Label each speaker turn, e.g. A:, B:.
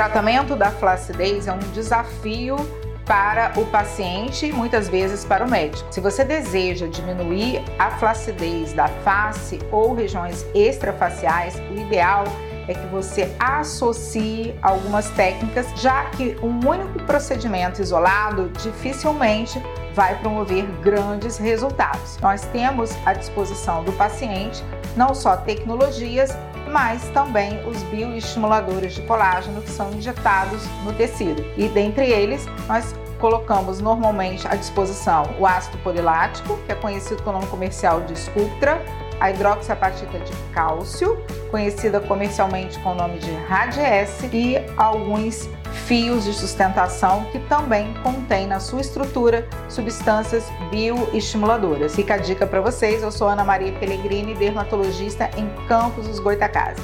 A: tratamento da flacidez é um desafio para o paciente e muitas vezes para o médico. Se você deseja diminuir a flacidez da face ou regiões extrafaciais, o ideal é que você associe algumas técnicas, já que um único procedimento isolado dificilmente vai promover grandes resultados. Nós temos à disposição do paciente não só tecnologias, mas também os bioestimuladores de colágeno que são injetados no tecido. E dentre eles, nós colocamos normalmente à disposição o ácido polilático, que é conhecido com o nome comercial de Sculptra, a hidroxiapatita de cálcio, conhecida comercialmente com o nome de Radiesse, e alguns fios de sustentação que também contém na sua estrutura substâncias bioestimuladoras. Fica a dica para vocês, eu sou Ana Maria Pellegrini, dermatologista em Campos dos Goitacazes.